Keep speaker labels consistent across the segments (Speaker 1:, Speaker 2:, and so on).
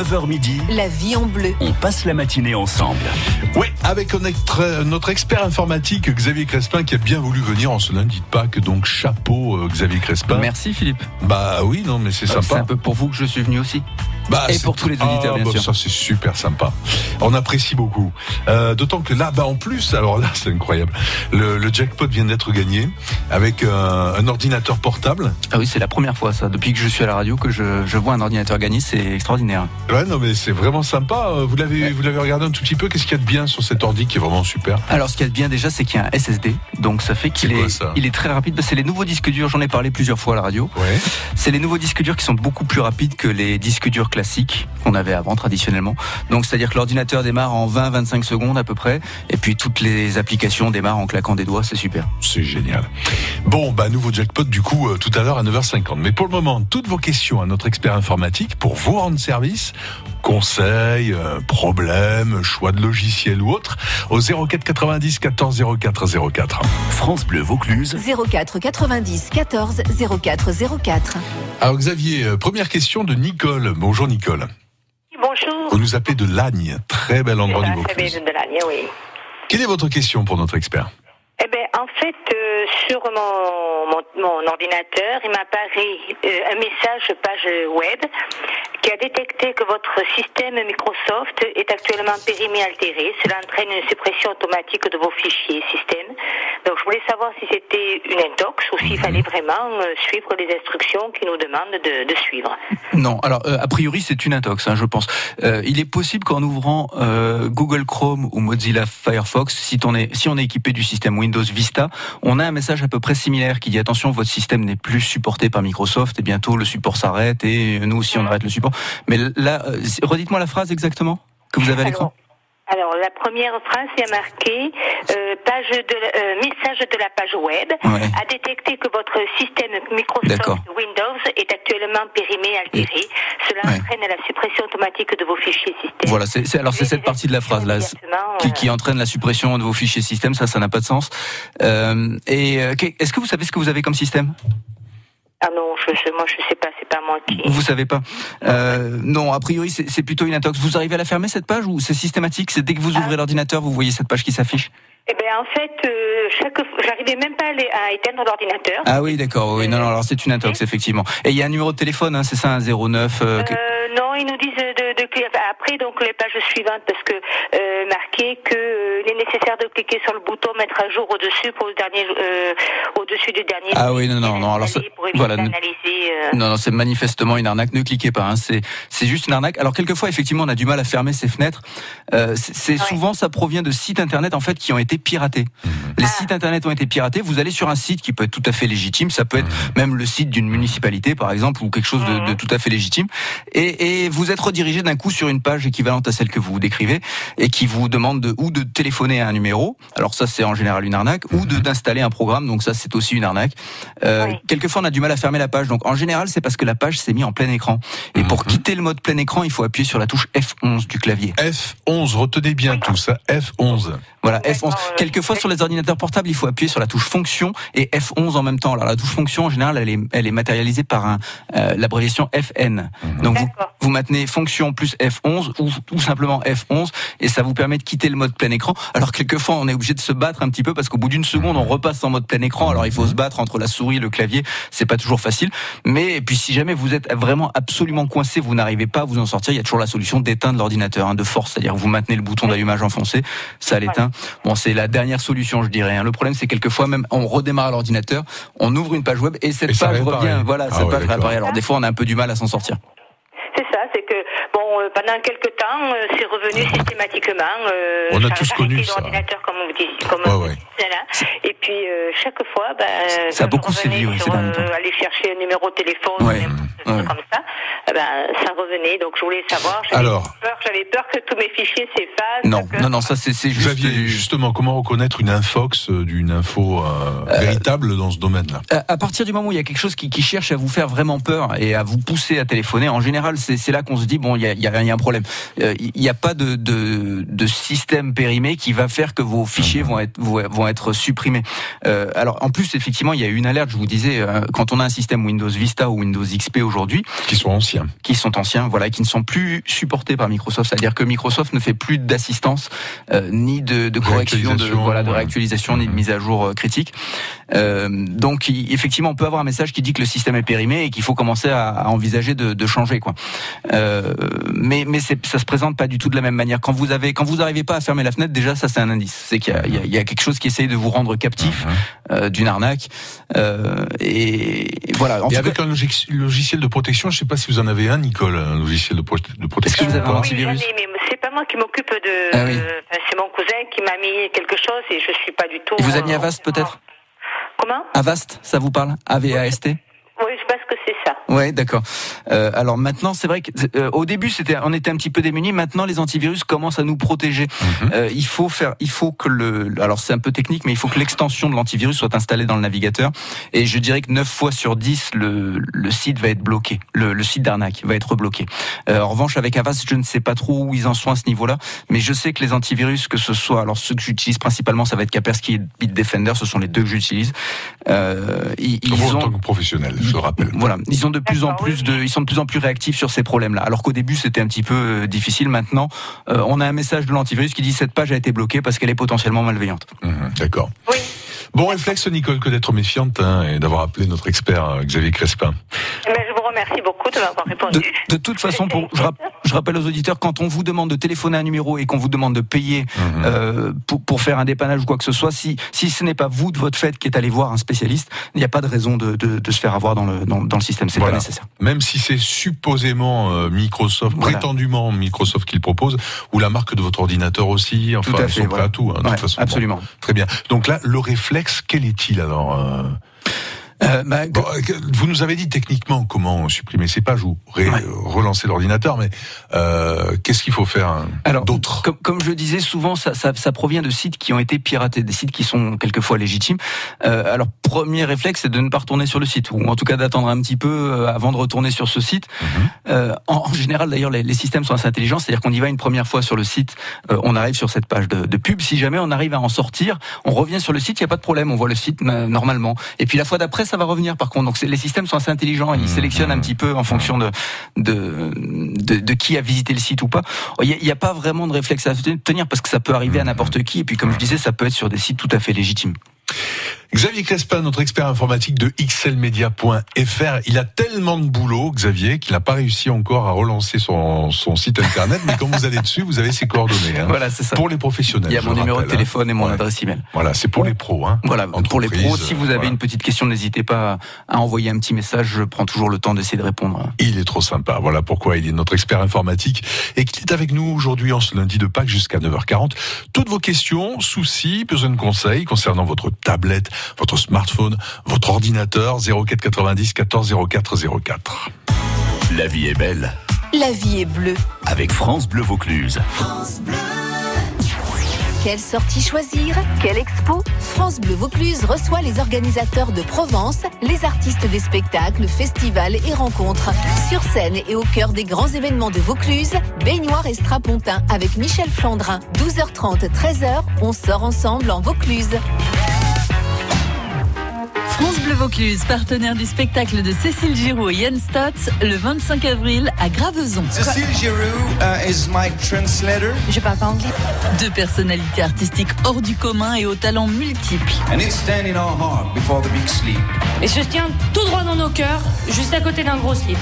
Speaker 1: 9h midi,
Speaker 2: La vie en bleu.
Speaker 1: on passe la matinée ensemble.
Speaker 3: Oui, avec notre, notre expert informatique Xavier Crespin qui a bien voulu venir en ce lundi de Pâques, donc chapeau euh, Xavier Crespin.
Speaker 4: Merci Philippe.
Speaker 3: Bah oui, non mais c'est
Speaker 4: C'est
Speaker 3: sympa.
Speaker 4: un peu pour vous que je suis venu aussi.
Speaker 3: Bah,
Speaker 4: et pour tous les auditeurs,
Speaker 3: Ah,
Speaker 4: bien
Speaker 3: bah,
Speaker 4: sûr.
Speaker 3: Ça c'est super sympa. On apprécie beaucoup. Euh, D'autant que là, bah en plus, alors là c'est incroyable. Le, le jackpot vient d'être gagné avec euh, un ordinateur portable.
Speaker 4: Ah oui, c'est la première fois ça. Depuis que je suis à la radio que je, je vois un ordinateur gagner, c'est extraordinaire.
Speaker 3: Ouais, non mais c'est vraiment sympa. Euh, Vous l'avez, vous l'avez regardé un tout petit peu. Qu'est-ce qu'il y a de bien sur cet ordi qui est vraiment super
Speaker 4: Alors ce qu'il y a de bien déjà, c'est qu'il y a un SSD. Donc ça fait qu'il est, il est très rapide. Bah, C'est les nouveaux disques durs, j'en ai parlé plusieurs fois à la radio.
Speaker 3: Ouais.
Speaker 4: C'est les nouveaux disques durs qui sont beaucoup plus rapides que les disques durs classiques qu'on avait avant traditionnellement. Donc c'est-à-dire que l'ordinateur démarre en 20-25 secondes à peu près. Et puis toutes les applications démarrent en claquant des doigts, c'est super.
Speaker 3: C'est génial. Bon, bah nouveau jackpot du coup euh, tout à l'heure à 9h50. Mais pour le moment, toutes vos questions à notre expert informatique pour vous rendre service, conseils, euh, problèmes, choix de logiciel ou autre, au 04 90 14 04 04.
Speaker 1: France Bleu Vaucluse,
Speaker 2: 04 90 14 04 04.
Speaker 3: Alors Xavier, euh, première question de Nicole. Bonjour Nicole.
Speaker 5: Bonjour.
Speaker 3: Vous nous appelez de Lagne, très bel endroit du Vaucluse.
Speaker 5: de Lagne, oui.
Speaker 3: Quelle est votre question pour notre expert?
Speaker 5: Eh bien, en fait, euh, sur mon, mon, mon ordinateur, il m'apparaît euh, un message page web qui a détecté que votre système Microsoft est actuellement périmé altéré. Cela entraîne une suppression automatique de vos fichiers système. Donc, je voulais savoir si c'était une intox ou s'il fallait vraiment euh, suivre les instructions qui nous demandent de, de suivre.
Speaker 4: Non, alors euh, a priori c'est une intox, hein, je pense. Euh, il est possible qu'en ouvrant Google Chrome ou Mozilla Firefox, si on est si on est équipé du système Windows Vista, on a un message à peu près similaire qui dit attention, votre système n'est plus supporté par Microsoft et bientôt le support s'arrête et nous aussi on arrête le support. Mais là, euh, redites-moi la phrase exactement que vous avez à l'écran.
Speaker 5: Alors, la première phrase, il y a marqué euh, page de, euh, message de la page web
Speaker 4: Ouais.
Speaker 5: a détecté que votre système Microsoft. Windows est actuellement périmé altéré. Cela
Speaker 4: Ouais.
Speaker 5: entraîne la suppression automatique de vos fichiers système.
Speaker 4: Voilà, c'est alors c'est cette partie de la phrase là qui,
Speaker 5: euh,
Speaker 4: qui entraîne la suppression de vos fichiers système. Ça, ça n'a pas de sens. Euh, et euh, est-ce que vous savez ce que vous avez comme système?
Speaker 5: Ah non, je, je- moi je sais pas, c'est pas moi qui.
Speaker 4: Vous savez pas euh, Non, a priori c'est c'est plutôt une intox. Vous arrivez à la fermer cette page ou c'est systématique? C'est dès que vous ouvrez l'ordinateur, vous voyez cette page qui s'affiche?
Speaker 5: Eh bien, en fait, euh, chaque, j'arrivais même pas à, les- à éteindre l'ordinateur.
Speaker 4: Ah oui, d'accord. Oui, non, non. Alors c'est une intox effectivement. Et il y a un numéro de téléphone, hein, c'est ça, un 09. euh, que-
Speaker 5: Euh, non, ils nous disent de, de, cliquer- après donc les pages suivantes parce que euh, marqué que il est nécessaire de cliquer sur le bouton mettre à jour au-dessus pour le dernier euh, au-dessus du dernier.
Speaker 4: Ah oui, non, non, non, alors ça- voilà, Non, non, c'est manifestement une arnaque. Ne cliquez pas. Hein. C'est, c'est juste une arnaque. Alors quelquefois, effectivement, on a du mal à fermer ces fenêtres. C'est, c'est
Speaker 5: Ouais.
Speaker 4: souvent, ça provient de sites internet en fait qui ont été piratés. Les
Speaker 5: Ah.
Speaker 4: sites internet ont été piratés. Vous allez sur un site qui peut être tout à fait légitime. Ça peut être même le site d'une municipalité, par exemple, ou quelque chose de, de tout à fait légitime. Et, et vous êtes redirigé d'un coup sur une page équivalente à celle que vous décrivez et qui vous demande de, ou de téléphoner à un numéro. Alors ça, c'est en général une arnaque, ou de d'installer un programme. Donc ça, c'est aussi une arnaque. Euh,
Speaker 5: Oui.
Speaker 4: Quelquefois, on a du mal à fermer la page. Donc en général, c'est parce que la page s'est mise en plein écran. Et pour quitter le mode plein écran, il faut appuyer sur la touche F11 du clavier.
Speaker 3: F11, retenez bien tout ça. F11.
Speaker 4: Voilà,
Speaker 5: D'accord,
Speaker 4: F11.
Speaker 5: Euh,
Speaker 4: Quelquefois, sur les ordinateurs portables, il faut appuyer sur la touche fonction et F11 en même temps. Alors la touche fonction, en général, elle est, elle est matérialisée par un, euh, l'abréviation FN. Donc vous, vous maintenez fonction plus F11 ou tout simplement F11 et ça vous permet de quitter le mode plein écran. Alors quelquefois, on est obligé de se battre un petit peu parce qu'au bout d'une seconde, on repasse en mode plein écran. Alors il faut se battre entre la souris et le clavier. C'est pas toujours facile. Mais et puis si jamais vous êtes vraiment absolument coincé, vous n'arrivez pas à vous en sortir, il y a toujours la solution d'éteindre l'ordinateur hein, de force, c'est-à-dire vous maintenez le bouton d'allumage enfoncé, ça l'éteint. Bon, c'est la dernière solution, je dirais. hein. Le problème, c'est quelquefois même on redémarre l'ordinateur, on ouvre une page web et cette
Speaker 3: Et
Speaker 4: page revient. Voilà,
Speaker 3: Ah
Speaker 4: cette
Speaker 3: ouais,
Speaker 4: page réapparaît. Alors des fois, on a un peu du mal à s'en sortir.
Speaker 5: C'est ça, c'est que bon, euh, pendant quelques temps, euh, c'est revenu systématiquement. euh,
Speaker 3: On a tous connu ça.
Speaker 5: comme vous dites, comme
Speaker 3: Ouais,
Speaker 5: vous
Speaker 3: ouais.
Speaker 5: dites, voilà. Et puis euh, chaque fois, bah,
Speaker 4: Ça a beaucoup sévi, oui,
Speaker 5: euh, aller chercher un numéro de téléphone,
Speaker 4: Ouais. Ouais.
Speaker 5: comme ça, eh ben, ça revenait. Donc je voulais savoir. J'avais
Speaker 3: Alors.
Speaker 5: peur, j'avais peur que tous mes fichiers s'effacent.
Speaker 4: Non,
Speaker 5: que-
Speaker 4: non, non, ça c'est c'est juste.
Speaker 3: Xavier, justement, comment reconnaître une infox d'une info euh, véritable dans ce domaine-là?
Speaker 4: À à partir du moment où il y a quelque chose qui, qui cherche à vous faire vraiment peur et à vous pousser à téléphoner, en général, c'est c'est là qu'on se dit bon, il y a, il y a- il y a un problème. Euh, Il n'y a pas de, de, de système périmé qui va faire que vos fichiers vont être vont, être supprimés. Euh, alors en plus, effectivement, il y a une alerte. Je vous disais, euh, quand on a un système Windows Vista ou Windows XP aujourd'hui,
Speaker 3: Qui sont anciens.
Speaker 4: qui sont anciens, voilà, qui ne sont plus supportés par Microsoft. C'est-à-dire que Microsoft ne fait plus d'assistance euh, ni de, de correction, de voilà, de réactualisation, ni de mise à jour euh, critique. Euh, donc, il- effectivement, on peut avoir un message qui dit que le système est périmé et qu'il faut commencer à, à envisager de, de changer, quoi. Euh, mais mais c'est- ça se présente pas du tout de la même manière. Quand vous avez, quand vous n'arrivez pas à fermer la fenêtre, déjà, ça c'est un indice. C'est qu'il y a, il y a- il y a quelque chose qui essaye de vous rendre captif
Speaker 3: Mhm.
Speaker 4: euh, d'une arnaque. Euh, et, et voilà. En
Speaker 3: Et avec
Speaker 4: cas,
Speaker 3: un logi- logiciel de protection, je sais pas si vous en avez un, Nicole, un logiciel de, pro- de protection.
Speaker 4: Est-ce que vous avez un antivirus
Speaker 5: Oui, c'est pas moi qui m'occupe de.
Speaker 4: Ah oui.
Speaker 5: enfin, c'est mon cousin qui m'a mis quelque chose et je suis pas du tout.
Speaker 4: il vous a mis
Speaker 5: euh,
Speaker 4: Avast peut-être? Avast, ça vous parle A-V-A-S-T
Speaker 5: Oui, je pense que
Speaker 4: Ouais, d'accord. Euh, alors maintenant, c'est vrai que euh, début, c'était, on était un petit peu démunis. Maintenant, les antivirus commencent à nous protéger.
Speaker 3: Mhm.
Speaker 4: Euh, il faut faire, il faut que le, alors c'est un peu technique, mais il faut que l'extension de l'antivirus soit installée dans le navigateur. Et je dirais que 9 fois sur 10, le, le site va être bloqué. Le, le site d'arnaque va être bloqué. Euh, en revanche, avec Avast, je ne sais pas trop où ils en sont à ce niveau-là, mais je sais que les antivirus, que ce soit, alors ceux que j'utilise principalement, ça va être Kaspersky et Bitdefender, ce sont les deux que j'utilise. Ils, ils
Speaker 3: Vous, en
Speaker 4: ont
Speaker 3: tant que professionnel, je le rappelle.
Speaker 4: voilà, ils ont de plus en plus
Speaker 5: oui.
Speaker 4: de, ils sont de plus en plus réactifs sur ces problèmes-là. Alors qu'au début c'était un petit peu euh, difficile. Maintenant, euh, on a un message de l'antivirus qui dit cette page a été bloquée parce qu'elle est potentiellement malveillante.
Speaker 3: Mhm, D'accord.
Speaker 5: Oui.
Speaker 3: Bon réflexe, Nicole, que d'être méfiante hein, et d'avoir appelé notre expert euh, Xavier Crespin.
Speaker 5: Eh ben, je vous remercie beaucoup de m'avoir répondu.
Speaker 4: De, de toute façon, pour, je, rap- je rappelle aux auditeurs quand on vous demande de téléphoner un numéro et qu'on vous demande de payer
Speaker 3: Mhm.
Speaker 4: euh, pour, pour faire un dépannage ou quoi que ce soit, si, si ce n'est pas vous de votre fait qui est allé voir un spécialiste, il n'y a pas de raison de, de, de se faire avoir dans le, dans, dans le système. C'est
Speaker 3: Voilà.
Speaker 4: pas nécessaire.
Speaker 3: Même si c'est supposément euh, Microsoft,
Speaker 4: Voilà.
Speaker 3: prétendument Microsoft qui le propose, ou la marque de votre ordinateur aussi, enfin,
Speaker 4: Tout à
Speaker 3: ils
Speaker 4: fait,
Speaker 3: sont prêts
Speaker 4: voilà.
Speaker 3: à tout, hein, de
Speaker 4: Ouais,
Speaker 3: toute façon. Bon,
Speaker 4: absolument.
Speaker 3: très bien. Donc là, le réflexe, quel est-il alors euh?
Speaker 4: Euh, bah,
Speaker 3: Bon, euh, Vous nous avez dit techniquement comment supprimer ces pages ou
Speaker 4: Ouais.
Speaker 3: euh, relancer l'ordinateur, mais euh, qu'est-ce qu'il faut faire hein, d'autre
Speaker 4: Comme, comme je disais, souvent ça, ça, ça provient de sites qui ont été piratés, des sites qui sont quelquefois légitimes. Euh, alors, premier réflexe, c'est de ne pas retourner sur le site, ou en tout cas d'attendre un petit peu euh, avant de retourner sur ce site.
Speaker 3: Mhm.
Speaker 4: Euh, en, en général, d'ailleurs, les, les systèmes sont assez intelligents, c'est-à-dire qu'on y va une première fois sur le site, euh, on arrive sur cette page de, de pub. Si jamais on arrive à en sortir, on revient sur le site, il n'y a pas de problème, on voit le site euh, normalement. Et puis la fois d'après, ça va revenir. Par contre, donc les systèmes sont assez intelligents, ils
Speaker 3: Mhm.
Speaker 4: sélectionnent un petit peu en fonction de de, de, de qui a visité le site ou pas. Il n'y a, pas vraiment de réflexe à tenir parce que ça peut arriver à n'importe qui. Et puis, comme je disais, ça peut être sur des sites tout à fait légitimes.
Speaker 3: Xavier Crespin, notre expert informatique de xlmedia.fr, il a tellement de boulot, Xavier, qu'il n'a pas réussi encore à relancer son, son site internet, mais quand vous allez dessus, vous avez ses coordonnées. hein.
Speaker 4: Voilà, c'est ça.
Speaker 3: Pour les professionnels.
Speaker 4: Il y a mon numéro de
Speaker 3: hein.
Speaker 4: téléphone et mon
Speaker 3: Ouais.
Speaker 4: adresse email.
Speaker 3: Voilà, c'est pour les pros. Hein.
Speaker 4: Voilà, pour les pros, si vous avez
Speaker 3: voilà.
Speaker 4: une petite question, n'hésitez pas à envoyer un petit message. Je prends toujours le temps d'essayer de répondre.
Speaker 3: Il est trop sympa. Voilà pourquoi il est notre expert informatique et qu'il est avec nous aujourd'hui en ce lundi de Pâques jusqu'à 9h40. Toutes vos questions, soucis, besoin de conseils concernant votre tablette, votre smartphone, votre ordinateur 04 90 14 04 04.
Speaker 1: La vie est belle
Speaker 2: La vie est bleue.
Speaker 1: avec France Bleu Vaucluse.
Speaker 2: Quelle sortie choisir? Quelle expo? France Bleu Vaucluse reçoit les organisateurs de Provence, les artistes des spectacles, festivals et rencontres. Sur scène et au cœur des grands événements de Vaucluse, baignoire et strapontin avec Michel Flandrin. 12h30, 13h, on sort ensemble en Vaucluse.
Speaker 6: France Bleu Vaucluse, partenaire du spectacle de Cécile Giroux et Yann Stotz, le 25 avril à Graveson.
Speaker 7: Cecile Giroux uh, is my translator,
Speaker 2: Je parle pas anglais.
Speaker 6: Deux personnalités artistiques hors du commun et aux talents multiples.
Speaker 7: and it's standing our heart before the big sleep.
Speaker 8: Et se tient tout droit dans nos cœurs, juste à côté d'un gros slip.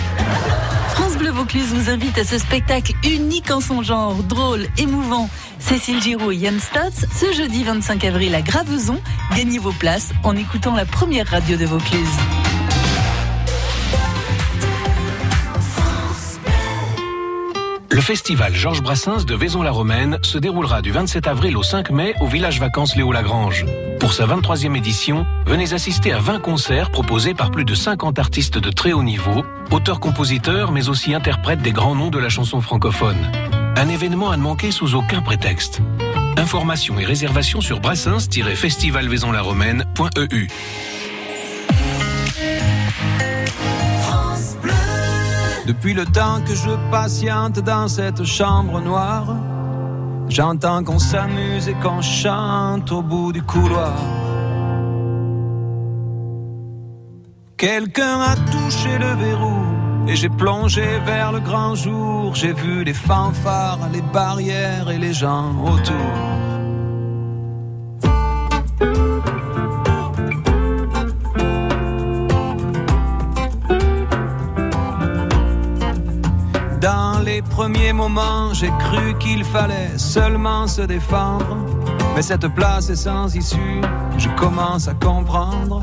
Speaker 6: France Bleu Vaucluse vous invite à ce spectacle unique en son genre, drôle, émouvant. Cécile Giroux et Yann Stotz, ce jeudi 25 avril à Graveson. Gagnez vos places en écoutant la première radio de Vaucluse.
Speaker 9: Le festival Georges Brassens de Vaison-la-Romaine se déroulera du 27 avril au 5 mai au village vacances Léo Lagrange. Pour sa 23e édition, venez assister à 20 concerts proposés par plus de 50 artistes de très haut niveau, auteurs-compositeurs mais aussi interprètes des grands noms de la chanson francophone. Un événement à ne manquer sous aucun prétexte. Informations et réservations sur brassens-festivalvaison-la-romaine.eu.
Speaker 10: Depuis le temps que je patiente dans cette chambre noire, J'entends qu'on s'amuse et qu'on chante au bout du couloir. Quelqu'un a touché le verrou et j'ai plongé vers le grand jour. J'ai vu les fanfares, les barrières et les gens autour. Dans les premiers moments, j'ai cru qu'il fallait seulement se défendre. Mais cette place est sans issue, je commence à comprendre.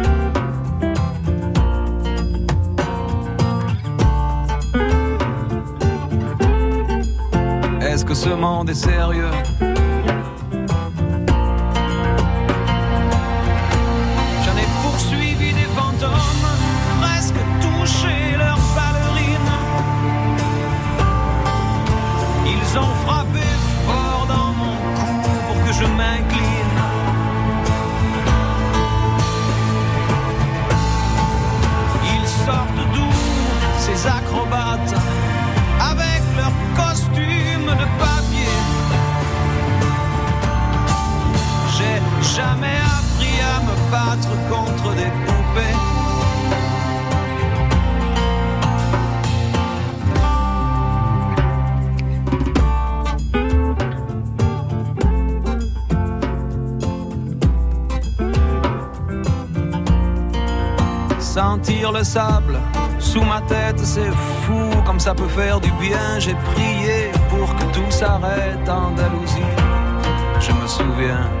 Speaker 10: Ce monde est sérieux J'en ai poursuivi des fantômes, presque touché leurs ballerines. Ils ont frappé fort dans mon cou pour que je m'incline. Ils sortent d'où ces acrobates avec leurs costumes de jamais appris à me battre contre des poupées. Sentir le sable sous ma tête, c'est fou comme ça peut faire du bien. J'ai prié pour que tout s'arrête Andalousie. Je me souviens.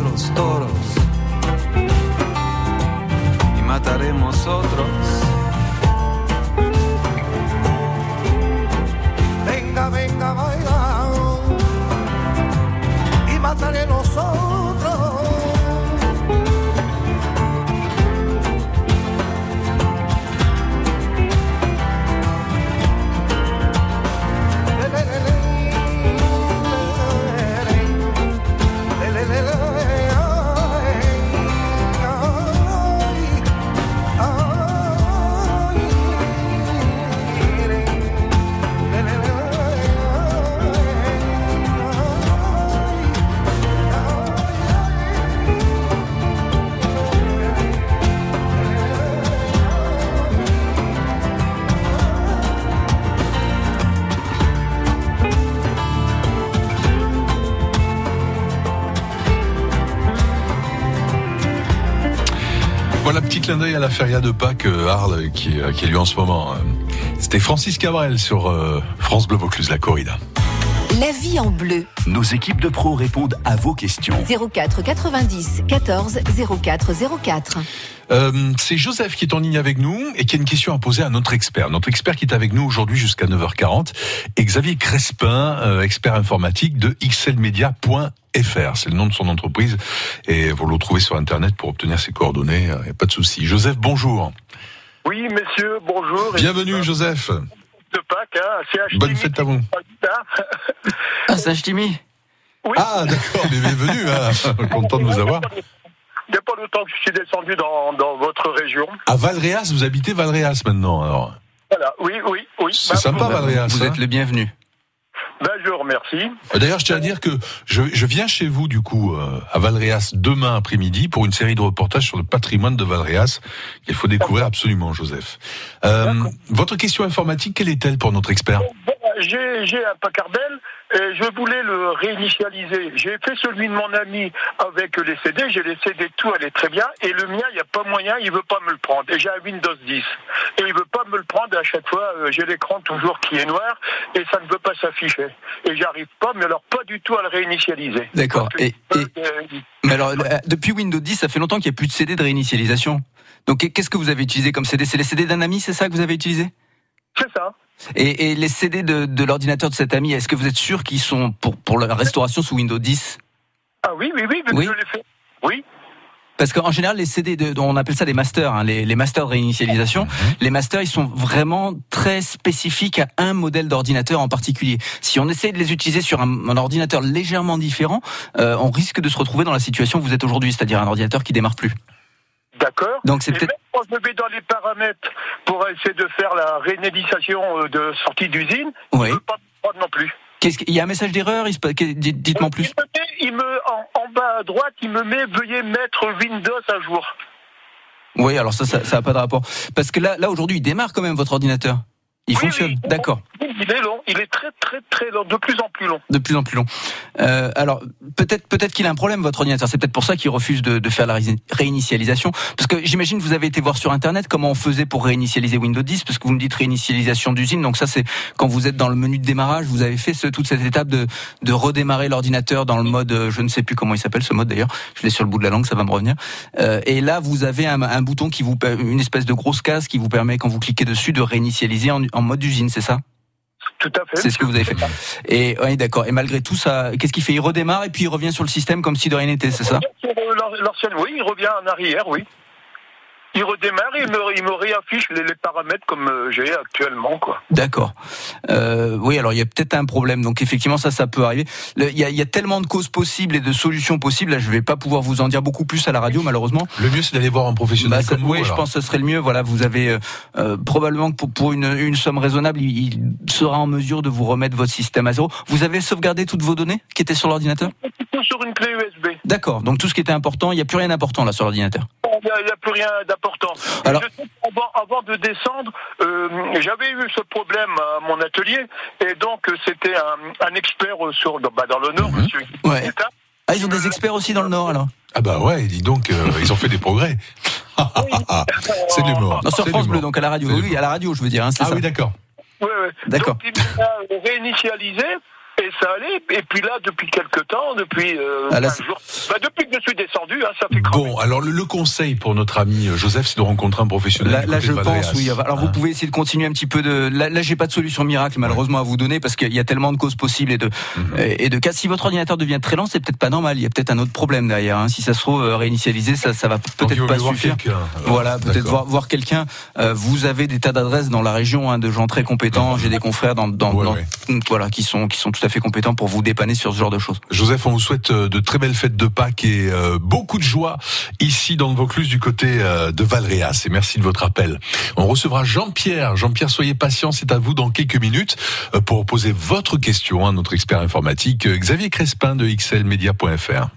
Speaker 11: Otros
Speaker 10: toros. Y mataremos otros.
Speaker 3: À la feria de Pâques, euh, Arles, qui, euh, qui a lieu en ce moment. Euh, C'était Francis Cabrel sur France Bleu Vaucluse, la corrida.
Speaker 2: La vie en bleu.
Speaker 1: Nos équipes de pros répondent à vos questions.
Speaker 2: 04 90 14 04 04.
Speaker 3: Euh, c'est Joseph qui est en ligne avec nous et qui a une question à poser à notre expert. Notre expert qui est avec nous aujourd'hui jusqu'à 9h40 est Xavier Crespin, euh, expert informatique de xlmedia.fr. C'est le nom de son entreprise et vous le retrouvez sur Internet pour obtenir ses coordonnées. Il n'y a pas de souci. Joseph, bonjour.
Speaker 12: Oui, messieurs, bonjour.
Speaker 3: Bienvenue, Joseph.
Speaker 12: De Pâques, hein,
Speaker 3: Bonne fête à vous.
Speaker 4: Ah, c'est Htimi
Speaker 12: Oui.
Speaker 3: Ah, d'accord, bienvenue. Hein. Content de vous avoir.
Speaker 12: Il n'y a pas longtemps que je suis descendu dans, dans votre région.
Speaker 3: À Valréas, vous habitez Valréas maintenant, alors.
Speaker 12: Voilà, oui, oui, oui.
Speaker 3: C'est
Speaker 12: Bah,
Speaker 3: sympa,
Speaker 12: vous-
Speaker 3: Valréas.
Speaker 4: Vous
Speaker 3: hein.
Speaker 4: êtes le bienvenu.
Speaker 12: bah, je vous remercie.
Speaker 3: D'ailleurs, je tiens à dire que je, je viens chez vous, du coup, euh, à Valréas demain après-midi pour une série de reportages sur le patrimoine de Valréas qu'il faut découvrir absolument, Joseph. Euh, votre question informatique, quelle est-elle pour notre expert?
Speaker 12: Bon, J'ai j'ai un Pacardel et je voulais le réinitialiser. J'ai fait celui de mon ami avec les CD, j'ai les CD tout allait très bien et le mien, il n'y a pas moyen, il veut pas me le prendre. Et j'ai un Windows 10 et il veut pas me le prendre à chaque fois, euh, j'ai l'écran toujours qui est noir et ça ne veut pas s'afficher. Et j'arrive pas, mais alors pas du tout à le réinitialiser.
Speaker 4: D'accord. Et,
Speaker 12: euh,
Speaker 4: et-
Speaker 12: euh,
Speaker 4: mais alors, euh, depuis Windows 10, ça fait longtemps qu'il n'y a plus de CD de réinitialisation. Donc, qu'est-ce que vous avez utilisé comme CD C'est les CD d'un ami, c'est ça que vous avez utilisé?
Speaker 12: C'est ça.
Speaker 4: Et, et les CD de, de l'ordinateur de cet ami, est-ce que vous êtes sûr qu'ils sont pour, pour la restauration sous Windows 10
Speaker 12: Ah oui, oui, oui, mais
Speaker 4: Oui.
Speaker 12: je l'ai fait. Oui.
Speaker 4: Parce qu'en général, les CD, de, on appelle ça des masters, hein, les, les masters de réinitialisation. Les masters, ils sont vraiment très spécifiques à un modèle d'ordinateur en particulier. Si on essaie de les utiliser sur un, un ordinateur légèrement différent, euh, on risque de se retrouver dans la situation où vous êtes aujourd'hui, c'est-à-dire un ordinateur qui démarre plus.
Speaker 12: D'accord.
Speaker 4: Donc c'est peut-être
Speaker 12: quand je vais dans les paramètres pour essayer de faire la réinitialisation euh, de sortie d'usine,
Speaker 4: Oui.
Speaker 12: il ne pas me prendre non plus.
Speaker 4: Qu'est-ce qu'il y a un message d'erreur Dites-moi
Speaker 12: Il
Speaker 4: plus.
Speaker 12: me, met- il me en, en bas à droite, il me met veuillez mettre Windows à jour.
Speaker 4: Oui, alors ça, ça, ça a pas de rapport. Parce que là, là aujourd'hui, il démarre quand même votre ordinateur. Il
Speaker 12: Oui,
Speaker 4: fonctionne,
Speaker 12: oui.
Speaker 4: d'accord.
Speaker 12: Il est long, il est très très très long, de plus en plus long.
Speaker 4: De plus en plus long. Euh, alors peut-être peut-être qu'il a un problème votre ordinateur. C'est peut-être pour ça qu'il refuse de, de faire la ré- réinitialisation. Parce que j'imagine que vous avez été voir sur internet comment on faisait pour réinitialiser Windows 10. Parce que vous me dites réinitialisation d'usine. Donc ça c'est quand vous êtes dans le menu de démarrage, vous avez fait ce, toute cette étape de, de redémarrer l'ordinateur dans le mode, euh, je ne sais plus comment il s'appelle ce mode d'ailleurs. Je l'ai sur le bout de la langue, ça va me revenir. Euh, et là vous avez un, un bouton qui vous une espèce de grosse case qui vous permet quand vous cliquez dessus de réinitialiser en, en mode usine, c'est ça?
Speaker 12: Tout à fait.
Speaker 4: c'est ce que vous avez fait. Et oui, d'accord. Et malgré tout, ça, qu'est-ce qu'il fait? Il redémarre et puis il revient sur le système comme si de rien n'était, c'est ça?
Speaker 12: Euh, l'an- L'ancienne, oui, il revient en arrière, oui. Il redémarre et il me, il me réaffiche les, les paramètres comme euh, j'ai actuellement, quoi.
Speaker 4: D'accord. Euh, oui, alors il y a peut-être un problème. Donc effectivement, ça, ça peut arriver. Le- Il y, a, il y a tellement de causes possibles et de solutions possibles. Là, je vais pas pouvoir vous en dire beaucoup plus à la radio, malheureusement.
Speaker 3: Le mieux, c'est d'aller voir un professionnel
Speaker 4: Bah, ça-
Speaker 3: comme vous.
Speaker 4: oui, je pense que ce serait le mieux. Voilà, vous avez euh, euh, probablement que pour, pour une, une somme raisonnable, il, il sera en mesure de vous remettre votre système à zéro. Vous avez sauvegardé toutes vos données qui étaient sur l'ordinateur?
Speaker 12: Tout sur une clé USB.
Speaker 4: D'accord. Donc tout ce qui était important, il n'y a plus rien d'important là sur l'ordinateur.
Speaker 12: Il n'y a, plus rien d'important.
Speaker 4: Alors-
Speaker 12: avant, de descendre, euh, j'avais eu ce problème à mon atelier, et donc c'était un, un expert sur, dans, bah, dans le Nord, monsieur.
Speaker 4: Ouais.
Speaker 12: Guetta.
Speaker 4: Ah, ils ont des experts aussi dans le Nord alors
Speaker 3: Ah bah ouais, dis donc, euh, ils ont fait des progrès. c'est de l'humour.
Speaker 4: Non, sur France. Bleu, donc à la radio. Oui, à la radio, je veux dire. Hein,
Speaker 3: Ah
Speaker 4: ça.
Speaker 3: oui, d'accord.
Speaker 12: Ouais, ouais.
Speaker 4: D'accord.
Speaker 12: Donc, il m'a réinitialisé, et ça allait. Et puis là, depuis quelques temps, depuis euh,
Speaker 4: Ah, là,
Speaker 12: 15
Speaker 4: c'est-
Speaker 12: jours, bah, depuis que je suis descendu, hein, ça fait cramer.
Speaker 3: Bon, alors le, le conseil pour notre ami euh, Joseph, c'est de rencontrer un professionnel.
Speaker 4: Là, là, je pense, oui. Alors, vous
Speaker 3: Hein.
Speaker 4: pouvez essayer de continuer un petit peu de. Là, là j'ai pas de solution miracle, malheureusement, à vous donner, parce qu'il y a tellement de causes possibles et de
Speaker 3: Mhm.
Speaker 4: et de cas. Si votre ordinateur devient très lent, c'est peut-être pas normal. Il y a peut-être un autre problème derrière. hein. Si ça se trouve euh, réinitialiser, ça, ça va peut-être pas suffire. Voilà, peut-être voir, voir quelqu'un. Euh, vous avez des tas d'adresses dans la région hein, de gens très compétents. J'ai des confrères dans, dans,
Speaker 3: Ouais,
Speaker 4: dans-
Speaker 3: ouais.
Speaker 4: voilà qui sont qui sont tout à fait compétents pour vous dépanner sur ce genre de choses.
Speaker 3: Joseph, on vous souhaite euh, de très belles fêtes de Pâques et euh, beaucoup de joie ici dans le Vaucluse du côté euh, de Valréas. Et merci de votre appel. On recevra Jean-Pierre. Jean-Pierre, soyez patient, c'est à vous dans quelques minutes pour poser votre question à notre expert informatique Xavier Crespin de xlmedia.fr.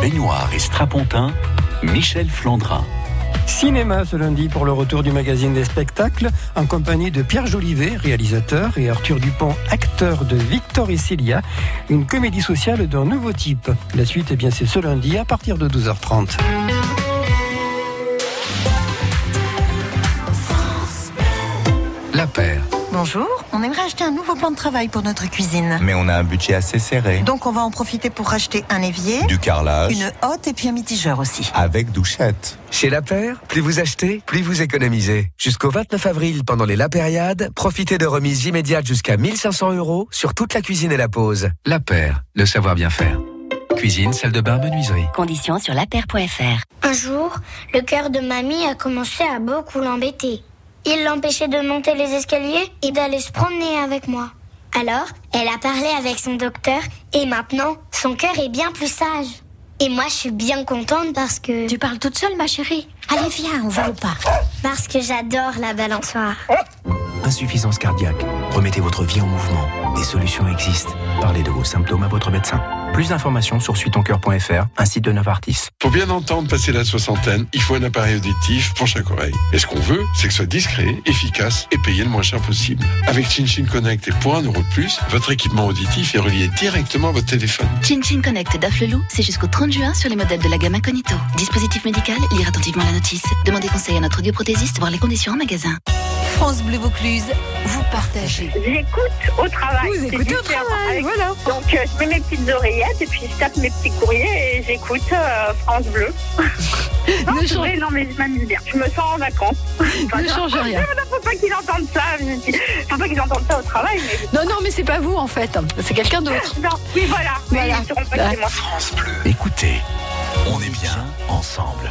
Speaker 1: Baignoire et strapontin, Michel Flandrin.
Speaker 13: Cinéma ce lundi pour le retour du magazine des spectacles en compagnie de Pierre Jolivet, réalisateur, et Arthur Dupont, acteur de Victor et Cilia, une comédie sociale d'un nouveau type. La suite, eh c'est ce lundi à partir de 12h30.
Speaker 14: Bonjour, on aimerait acheter un nouveau plan de travail pour notre cuisine.
Speaker 15: Mais on a un budget assez serré.
Speaker 14: Donc on va en profiter pour racheter un évier,
Speaker 15: Du carrelage.
Speaker 14: une hotte et puis un mitigeur aussi.
Speaker 15: Avec douchette.
Speaker 16: Chez La Paire, plus vous achetez, plus vous économisez. Jusqu'au 29 avril, pendant les La Périade, profitez de remises immédiates jusqu'à 1500 euros sur toute la cuisine et la pause. La Paire, le savoir bien faire. Cuisine, salle de bain, menuiserie.
Speaker 17: Conditions sur lapaire.fr.
Speaker 18: Un jour, le cœur de mamie a commencé à beaucoup l'embêter. Il l'empêchait de monter les escaliers et d'aller se promener avec moi. Alors, elle a parlé avec son docteur et maintenant, son cœur est bien plus sage. Et moi, je suis bien contente parce que...
Speaker 14: Tu parles toute seule, ma chérie Allez, viens, on va au parc.
Speaker 18: Parce que j'adore la balançoire.
Speaker 16: Insuffisance cardiaque. Remettez votre vie en mouvement. Des solutions existent. Parlez de vos symptômes à votre médecin. Plus d'informations sur suitoncoeur.fr, un site de Novartis.
Speaker 19: Pour bien entendre passer la soixantaine, il faut un appareil auditif pour chaque oreille. Et ce qu'on veut, c'est que ce soit discret, efficace et payé le moins cher possible. Avec ChinChin Connect et pour un euro de plus, votre équipement auditif est relié directement à votre téléphone.
Speaker 17: Chin Chin Connect d'Afflelou, c'est jusqu'au 30 juin sur les modèles de la gamme Incognito. Dispositif médical, lire attentivement la notice. Demandez conseil à notre audioprothésiste, voir les conditions en magasin.
Speaker 2: France Bleu Vaucluse, vous partagez.
Speaker 20: J'écoute au travail.
Speaker 2: Vous
Speaker 20: c'est
Speaker 2: écoutez au travail,
Speaker 20: Avec-
Speaker 2: voilà.
Speaker 20: Donc euh, je mets mes petites oreillettes et puis je tape mes petits courriers et j'écoute euh, France Bleu. non, non, mais je m'amuse bien. Je me sens en vacances.
Speaker 6: Ne change rien.
Speaker 20: Faut pas qu'ils entendent ça. Faut pas qu'ils entendent ça au travail. Mais...
Speaker 6: Non, non, mais c'est pas vous en fait. C'est quelqu'un d'autre.
Speaker 20: Non, oui, voilà.
Speaker 6: Voilà.
Speaker 20: Mais ils seront pas chez moi.
Speaker 1: France Bleu.
Speaker 16: Écoutez.
Speaker 1: On est bien ensemble.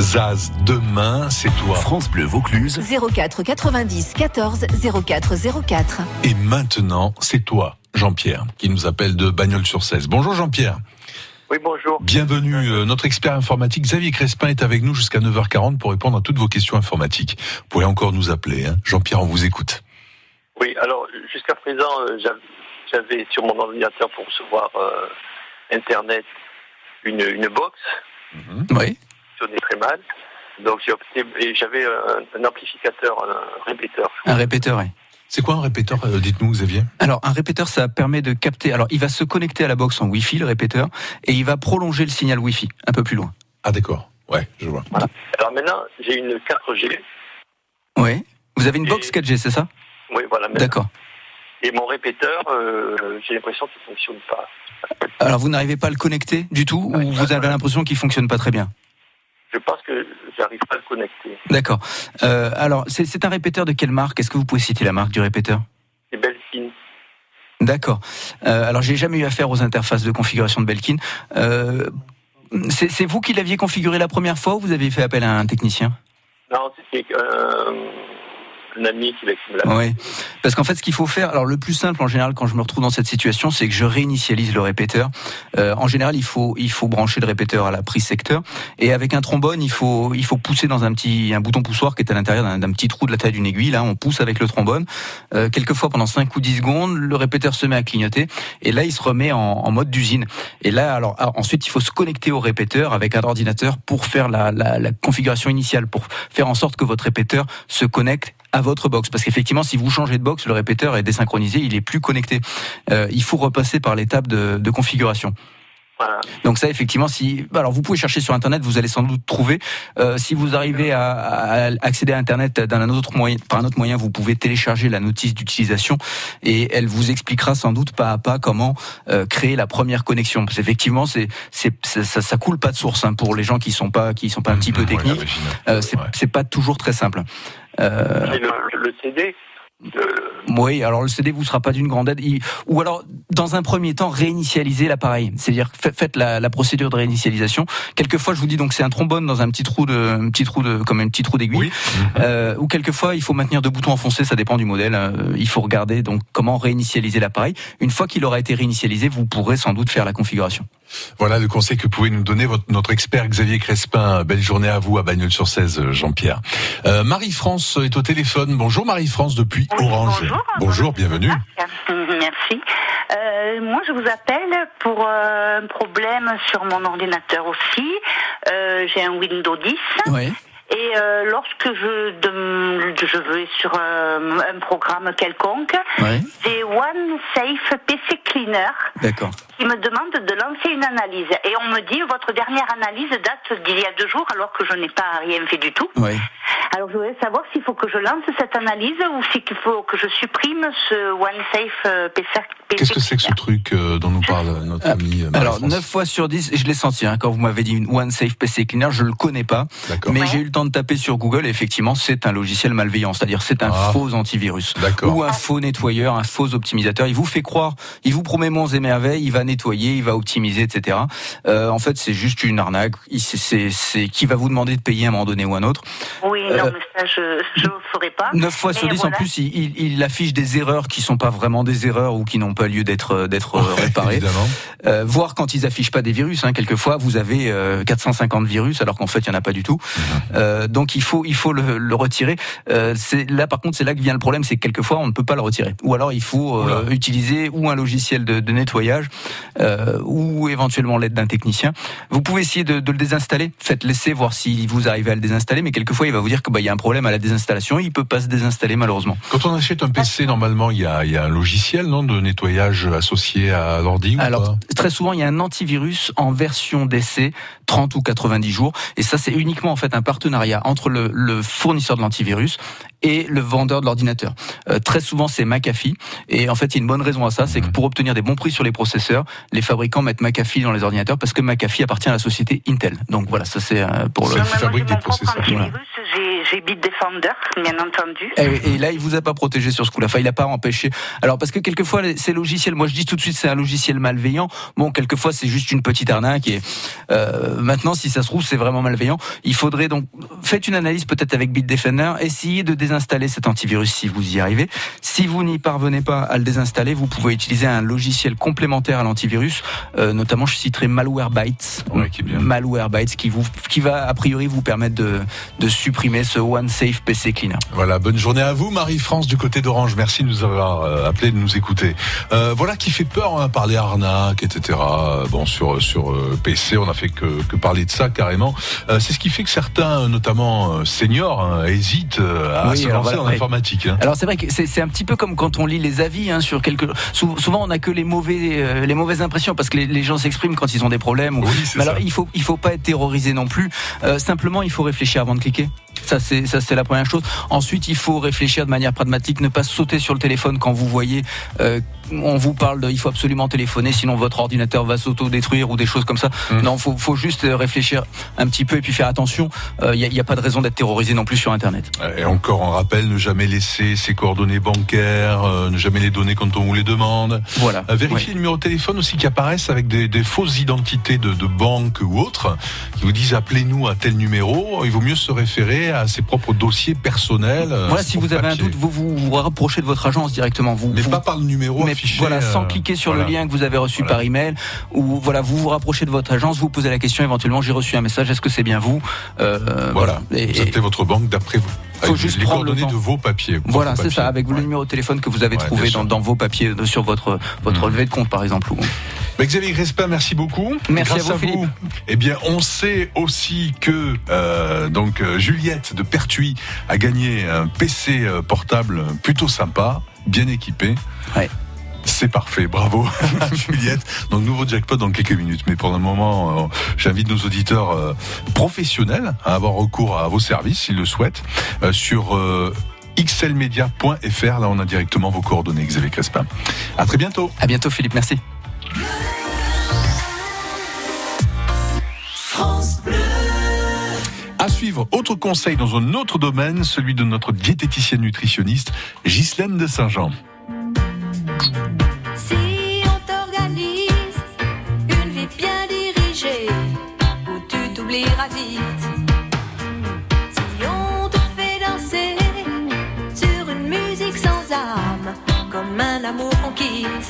Speaker 3: Zaz, demain, c'est toi.
Speaker 1: France Bleu Vaucluse.
Speaker 2: 04 90 14 04 04.
Speaker 3: Et maintenant, c'est toi, Jean-Pierre, qui nous appelle de Bagnols-sur-Cèze. Bonjour Jean-Pierre.
Speaker 21: Oui, bonjour.
Speaker 3: Bienvenue. Euh, Notre expert informatique Xavier Crespin est avec nous jusqu'à 9h40 pour répondre à toutes vos questions informatiques. Vous pouvez encore nous appeler. hein. Jean-Pierre, on vous écoute.
Speaker 21: Oui, alors jusqu'à présent, euh, j'av- j'avais sur mon ordinateur pour recevoir euh, Internet une, une box.
Speaker 4: Oui.
Speaker 21: Sonnait très mal. Donc j'ai opté et j'avais un, un amplificateur, un répéteur.
Speaker 4: Un répéteur, oui.
Speaker 3: C'est quoi un répéteur euh, Dites-nous, Xavier?
Speaker 4: Alors, un répéteur, ça permet de capter. Alors, il va se connecter à la box en Wi-Fi, le répéteur, et il va prolonger le signal Wi-Fi un peu plus loin.
Speaker 3: Ah, d'accord. Ouais, je vois.
Speaker 21: Alors maintenant, j'ai une 4G.
Speaker 4: Oui. Vous avez une box 4G, c'est ça?
Speaker 21: Oui, voilà.
Speaker 4: D'accord.
Speaker 21: Et mon répéteur, euh, j'ai l'impression qu'il ne fonctionne pas.
Speaker 4: Alors vous n'arrivez pas à le connecter du tout ou vous avez l'impression qu'il fonctionne pas très bien?
Speaker 21: Je pense que j'arrive pas à le connecter.
Speaker 4: D'accord. Euh, alors c'est un répéteur de quelle marque? Est-ce que vous pouvez citer la marque du répéteur?
Speaker 21: C'est Belkin.
Speaker 4: D'accord. Euh, alors j'ai jamais eu affaire aux interfaces de configuration de Belkin. Euh, c'est c'est vous qui l'aviez configuré la première fois ou vous avez fait appel à un technicien?
Speaker 21: Non, c'était
Speaker 4: Oui, parce qu'en fait, ce qu'il faut faire, alors le plus simple en général quand je me retrouve dans cette situation, c'est que je réinitialise le répéteur. Euh, en général, il faut il faut brancher le répéteur à la prise secteur, et avec un trombone, il faut il faut pousser dans un petit un bouton poussoir qui est à l'intérieur d'un petit trou de la taille d'une aiguille. Là, on pousse avec le trombone. Euh, quelquefois, pendant 5 ou 10 secondes, le répéteur se met à clignoter, et là, il se remet en, mode d'usine. Et là, alors ensuite, il faut se connecter au répéteur avec un ordinateur pour faire la configuration initiale, pour faire en sorte que votre répéteur se connecte à votre box. Parce qu'effectivement, si vous changez de box, le répéteur est désynchronisé, il est plus connecté. Euh, il faut repasser par l'étape de, de configuration. Donc ça, effectivement, si alors vous pouvez chercher sur Internet, vous allez sans doute trouver. Euh, si vous arrivez à, à accéder à Internet d'un autre moyen, par un autre moyen, vous pouvez télécharger la notice d'utilisation et elle vous expliquera sans doute pas à pas comment euh, créer la première connexion. Parce qu'effectivement, c'est c'est ça, ça, ça coule pas de source hein, pour les gens qui sont pas qui sont pas un petit peu techniques. Euh, c'est c'est pas toujours très simple. Euh,
Speaker 21: le, le CD,
Speaker 4: oui, alors le CD vous sera pas d'une grande aide. Il- Ou alors, dans un premier temps, réinitialiser l'appareil. C'est-à-dire, fa- faites la, la procédure de réinitialisation. Quelquefois, je vous dis donc c'est un trombone dans un petit trou de, un petit trou de, comme un petit trou d'aiguille. Euh, ou quelquefois, il faut maintenir deux boutons enfoncés, ça dépend du modèle. Euh, il faut regarder donc comment réinitialiser l'appareil. Une fois qu'il aura été réinitialisé, vous pourrez sans doute faire la configuration.
Speaker 3: Voilà le conseil que pouvait nous donner votre, notre expert Xavier Crespin. Belle journée à vous à Bagnols-sur-Cèze, Jean-Pierre. Euh, Marie-France est au téléphone. Bonjour Marie-France depuis Orange. Bonjour. bienvenue.
Speaker 22: Merci. Euh, moi, je vous appelle pour euh, un problème sur mon ordinateur aussi. Euh, J'ai un Windows 10.
Speaker 4: Oui.
Speaker 22: Et euh, lorsque je, je vais sur euh, un programme quelconque,
Speaker 4: Ouais.
Speaker 22: j'ai OneSafe PC Cleaner qui me demande de lancer une analyse. Et on me dit, votre dernière analyse date d'il y a deux jours alors que je n'ai pas rien fait du tout. Alors je voudrais savoir s'il faut que je lance cette analyse ou s'il faut que je supprime ce OneSafe euh, PC.
Speaker 3: Qu'est-ce que c'est que ce truc euh, dont nous parle notre ami euh,
Speaker 4: Alors,
Speaker 3: Marie-France
Speaker 4: 9 fois sur 10, je l'ai senti, hein, quand vous m'avez dit une OneSafe PC Cleaner, je le connais pas. Mais j'ai eu le temps de taper sur Google et effectivement, c'est un logiciel malveillant. C'est-à-dire, c'est un
Speaker 3: Ah.
Speaker 4: faux antivirus. Ou un faux nettoyeur, un faux optimisateur. Il vous fait croire, il vous promet monts et merveilles, il va nettoyer, il va optimiser, etc. Euh, en fait, c'est juste une arnaque. C'est- C'est c'est qui va vous demander de payer à un moment donné ou un autre.
Speaker 22: Oui,
Speaker 4: Euh,
Speaker 22: ça, je ne ferai pas.
Speaker 4: 9 fois sur
Speaker 22: Mais
Speaker 4: 10 en plus, il, il, il affiche des erreurs qui sont pas vraiment des erreurs ou qui n'ont pas lieu d'être d'être euh, réparées. Euh, voir quand ils affichent pas des virus, hein, quelquefois vous avez euh, 450 virus alors qu'en fait il y en a pas du tout. Euh, donc il faut il faut le, le retirer. Euh, là par contre c'est là que vient le problème, c'est que quelquefois on ne peut pas le retirer. Ou alors il faut euh, utiliser ou un logiciel de, de nettoyage euh, ou éventuellement l'aide d'un technicien. Vous pouvez essayer de, de le désinstaller. Faites laisser voir si vous arrivez à le désinstaller, mais quelquefois il va vous dire que bah il y a un problème à la désinstallation, il peut pas se désinstaller malheureusement.
Speaker 3: Quand on achète un PC, normalement, il y a, il y a un logiciel, non, de nettoyage associé à l'ordi ou
Speaker 4: Alors,
Speaker 3: pas?
Speaker 4: très souvent, il y a un antivirus en version d'essai, 30 ou 90 jours. Et ça, c'est uniquement en fait un partenariat entre le, le fournisseur de l'antivirus et le vendeur de l'ordinateur. Euh, très souvent, c'est McAfee. Et en fait, il y a une bonne raison à ça, c'est que pour obtenir des bons prix sur les processeurs, les fabricants mettent McAfee dans les ordinateurs parce que McAfee appartient à la société Intel. Donc voilà, ça c'est euh, pour le.
Speaker 22: Mon propre
Speaker 4: Voilà.
Speaker 22: J'ai- Bitdefender, bien entendu.
Speaker 4: Et, et là, il vous a pas protégé sur ce coup-là. Enfin, il a pas empêché. Alors, parce que quelquefois, ces logiciels, moi je dis tout de suite, c'est un logiciel malveillant. Bon, quelquefois, c'est juste une petite arnaque. Et euh, maintenant, si ça se trouve, c'est vraiment malveillant. Il faudrait donc faites une analyse peut-être avec Bitdefender. Essayez de désinstaller cet antivirus si vous y arrivez. Si vous n'y parvenez pas à le désinstaller, vous pouvez utiliser un logiciel complémentaire à l'antivirus. Euh, notamment, je citerai Malwarebytes. Malwarebytes qui vous, qui va a priori vous permettre de, de supprimer ce OneSafe PC Cleaner.
Speaker 3: Voilà, bonne journée à vous, Marie-France du côté d'Orange. Merci de nous avoir euh, appelé, de nous écouter. Euh, voilà qui fait peur, hein, parler arnaque, etc. Bon, sur sur euh, PC, on a fait que, que parler de ça carrément. Euh, C'est ce qui fait que certains, notamment seniors, hein, hésitent à
Speaker 4: Oui,
Speaker 3: se lancer
Speaker 4: voilà,
Speaker 3: en
Speaker 4: ouais.
Speaker 3: informatique. hein.
Speaker 4: Alors c'est vrai que c'est un petit peu comme quand on lit les avis hein, sur quelques. sou- souvent on a que les mauvais, les mauvaises impressions parce que les, les gens s'expriment quand ils ont des problèmes. ou- Mais alors il faut il faut pas être terrorisé non plus. Euh, simplement il faut réfléchir avant de cliquer. Ça c'est la première chose. Ensuite, il faut réfléchir de manière pragmatique, ne pas sauter sur le téléphone quand vous voyez euh, on vous parle de il faut absolument téléphoner sinon votre ordinateur va s'auto-détruire ou des choses comme ça.
Speaker 3: Mmh.
Speaker 4: Non, faut faut juste euh, réfléchir un petit peu et puis faire attention. Il n'y a, y a pas de raison d'être terrorisé non plus sur internet.
Speaker 3: Et encore un rappel, ne jamais laisser ses coordonnées bancaires, euh, ne jamais les donner quand on vous les demande.
Speaker 4: Voilà.
Speaker 3: Euh, vérifiez le numéro de téléphone aussi qui apparaissent avec des, des fausses identités de, de banques ou autres qui vous disent appelez-nous à tel numéro. Il vaut mieux se référer à ses propres dossiers personnels. euh,
Speaker 4: Voilà, si vous avez un doute, vous vous, vous rapprochez de votre agence directement. Vous,
Speaker 3: Mais
Speaker 4: vous-
Speaker 3: pas par le numéro
Speaker 4: mais
Speaker 3: affiché.
Speaker 4: voilà,
Speaker 3: euh,
Speaker 4: sans cliquer sur
Speaker 3: voilà.
Speaker 4: le lien que vous avez reçu par email, ou voilà, vous vous rapprochez de votre agence, vous posez la question éventuellement, j'ai reçu un message, est-ce que c'est bien vous Euh,
Speaker 3: Voilà.
Speaker 4: Et-
Speaker 3: vous appelez votre banque d'après vous.
Speaker 4: Faut
Speaker 3: avec
Speaker 4: juste
Speaker 3: les
Speaker 4: prendre le
Speaker 3: coordonnées
Speaker 4: temps.
Speaker 3: de vos papiers.
Speaker 4: Voilà, c'est ça, avec le numéro de téléphone que vous avez
Speaker 3: Ouais,
Speaker 4: trouvé dans, vos papiers, euh, sur votre, votre relevé de compte par exemple. ou-
Speaker 3: Bah, Xavier Crespin, merci beaucoup.
Speaker 4: Merci
Speaker 3: Grâce
Speaker 4: à vous, Philippe.
Speaker 3: eh bien, on sait aussi que euh, donc euh, Juliette de Pertuis a gagné un PC euh, portable plutôt sympa, bien équipé.
Speaker 4: Ouais.
Speaker 3: C'est parfait, bravo Juliette. Donc nouveau jackpot dans quelques minutes, mais pour le moment, euh, j'invite nos auditeurs euh, professionnels à avoir recours à vos services s'ils le souhaitent euh, sur euh, xlmedia.fr. Là, on a directement vos coordonnées, Xavier Crespin. À très bientôt.
Speaker 4: À bientôt, Philippe. Merci.
Speaker 3: À suivre, autre conseil dans un autre domaine, celui de notre diététicienne nutritionniste, Ghislaine de Saint-Jean.
Speaker 23: Gitarre.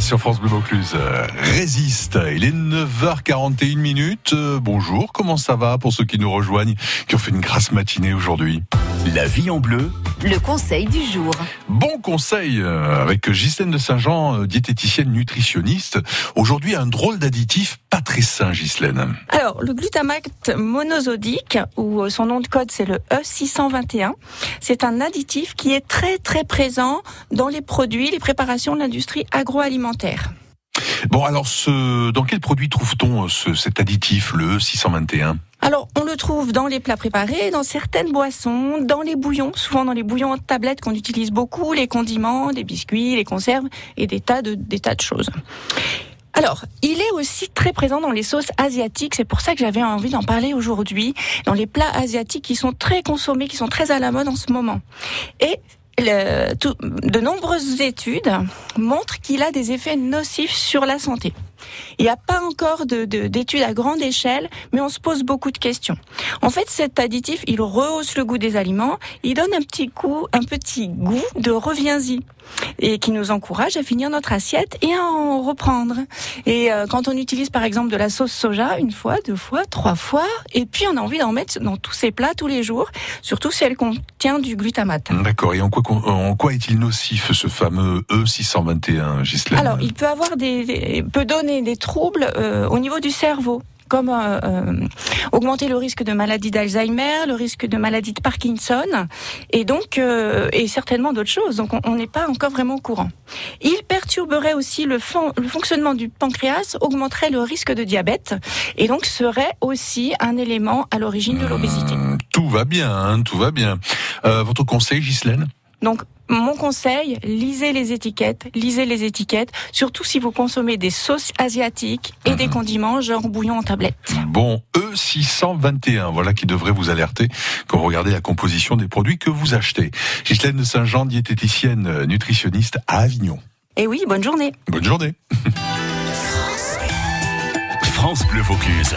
Speaker 23: Sur
Speaker 3: France Bleu Vaucluse. Euh, Résiste. Il est 9h41 minutes. Euh, Bonjour, comment ça va pour ceux qui nous rejoignent, qui ont fait une grasse matinée aujourd'hui?
Speaker 1: La vie en bleu.
Speaker 2: Le conseil du jour.
Speaker 3: Bon conseil euh, avec Ghislaine de Saint-Jean, euh, diététicienne nutritionniste. Aujourd'hui, un drôle d'additif pas très sain, Ghislaine.
Speaker 24: Alors, le glutamate monosodique, ou euh, son nom de code c'est le E621, c'est un additif qui est très très présent dans les produits, les préparations de l'industrie agroalimentaire.
Speaker 3: Bon, alors, ce, dans quel produit trouve-t-on ce- cet additif, le E 621
Speaker 24: Alors, on le trouve dans les plats préparés, dans certaines boissons, dans les bouillons, souvent dans les bouillons en tablette qu'on utilise beaucoup, les condiments, les biscuits, les conserves et des tas de, des tas de choses. Alors, il est aussi très présent dans les sauces asiatiques, c'est pour ça que j'avais envie d'en parler aujourd'hui, dans les plats asiatiques qui sont très consommés, qui sont très à la mode en ce moment. Et de nombreuses études montrent qu'il a des effets nocifs sur la santé. Il n'y a pas encore de- de- d'études à grande échelle, mais on se pose beaucoup de questions. En fait, cet additif, il rehausse le goût des aliments, il donne un petit goût, un petit goût de reviens-y et qui nous encourage à finir notre assiette et à en reprendre. Et euh, quand on utilise par exemple de la sauce soja une fois, deux fois, trois fois, et puis on a envie d'en mettre dans tous ses plats tous les jours, surtout si elle contient du glutamate.
Speaker 3: D'accord. Et en quoi, en quoi est-il nocif, ce fameux E E621, Ghislaine
Speaker 24: Alors, il peut avoir des, des- peut donner des troubles euh, au niveau du cerveau comme euh, euh, augmenter le risque de maladie d'Alzheimer, le risque de maladie de Parkinson, et donc euh, et certainement d'autres choses. Donc on n'est pas encore vraiment au courant. Il perturberait aussi le, fon- le fonctionnement du pancréas, augmenterait le risque de diabète, et donc serait aussi un élément à l'origine de l'obésité.
Speaker 3: Tout va bien, hein, tout va bien. Votre conseil, Ghislaine?
Speaker 24: Donc, mon conseil, lisez les étiquettes, lisez les étiquettes, surtout si vous consommez des sauces asiatiques et des condiments, genre bouillon en tablette.
Speaker 3: Bon, E621, voilà qui devrait vous alerter quand vous regardez la composition des produits que vous achetez. Ghislaine de Saint-Jean, diététicienne nutritionniste à Avignon.
Speaker 24: Et oui, bonne journée.
Speaker 3: Bonne journée.
Speaker 1: France Bleu Vaucluse.